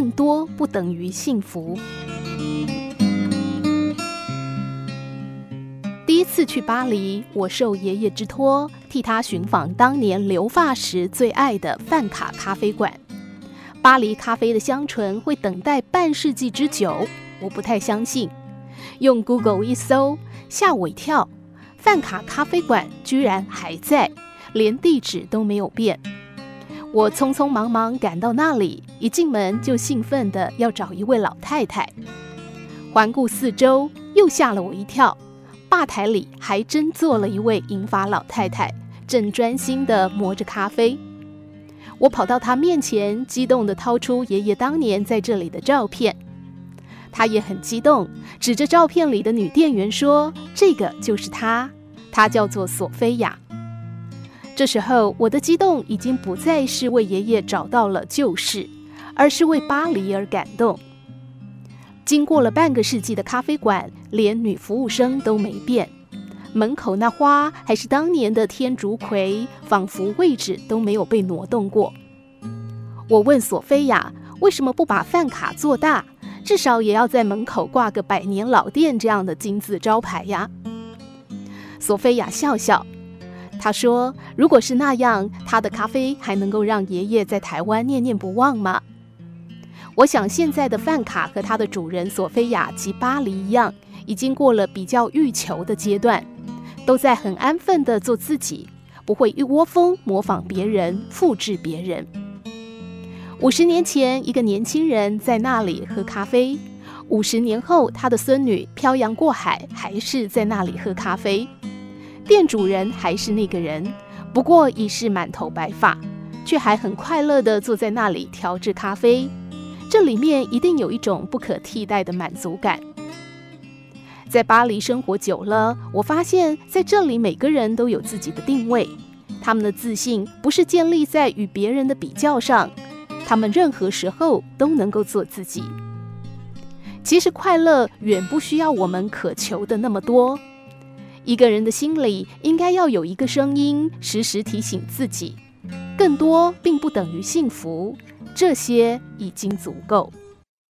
更多不等于幸福。第一次去巴黎，我受爷爷之托，替他寻访当年留发时最爱的饭卡咖啡馆。巴黎咖啡的香醇会等待半世纪之久，我不太相信。用 Google 一搜，吓我一跳，饭卡咖啡馆居然还在，连地址都没有变。我匆匆忙忙赶到那里，一进门就兴奋地要找一位老太太。环顾四周，又吓了我一跳，吧台里还真坐了一位银发老太太，正专心地磨着咖啡。我跑到她面前，激动地掏出爷爷当年在这里的照片。她也很激动，指着照片里的女店员说：“这个就是她，她叫做索菲亚。”这时候，我的激动已经不再是为爷爷找到了旧事，而是为巴黎而感动。经过了半个世纪的咖啡馆，连女服务生都没变，门口那花还是当年的天竺葵，仿佛位置都没有被挪动过。我问索菲亚，为什么不把饭卡做大，至少也要在门口挂个百年老店这样的金字招牌呀？索菲亚笑笑，他说：“如果是那样，他的咖啡还能够让爷爷在台湾念念不忘吗？”我想，现在的饭卡和他的主人索菲亚及巴黎一样，已经过了比较欲求的阶段，都在很安分地做自己，不会一窝蜂模仿别人、复制别人。五十年前，一个年轻人在那里喝咖啡；五十年后，他的孙女漂洋过海，还是在那里喝咖啡。店主人还是那个人，不过已是满头白发，却还很快乐地坐在那里调制咖啡。这里面一定有一种不可替代的满足感。在巴黎生活久了，我发现在这里每个人都有自己的定位，他们的自信不是建立在与别人的比较上，他们任何时候都能够做自己。其实快乐远不需要我们渴求的那么多，一个人的心里应该要有一个声音，时时提醒自己，更多并不等于幸福。这些已经足够。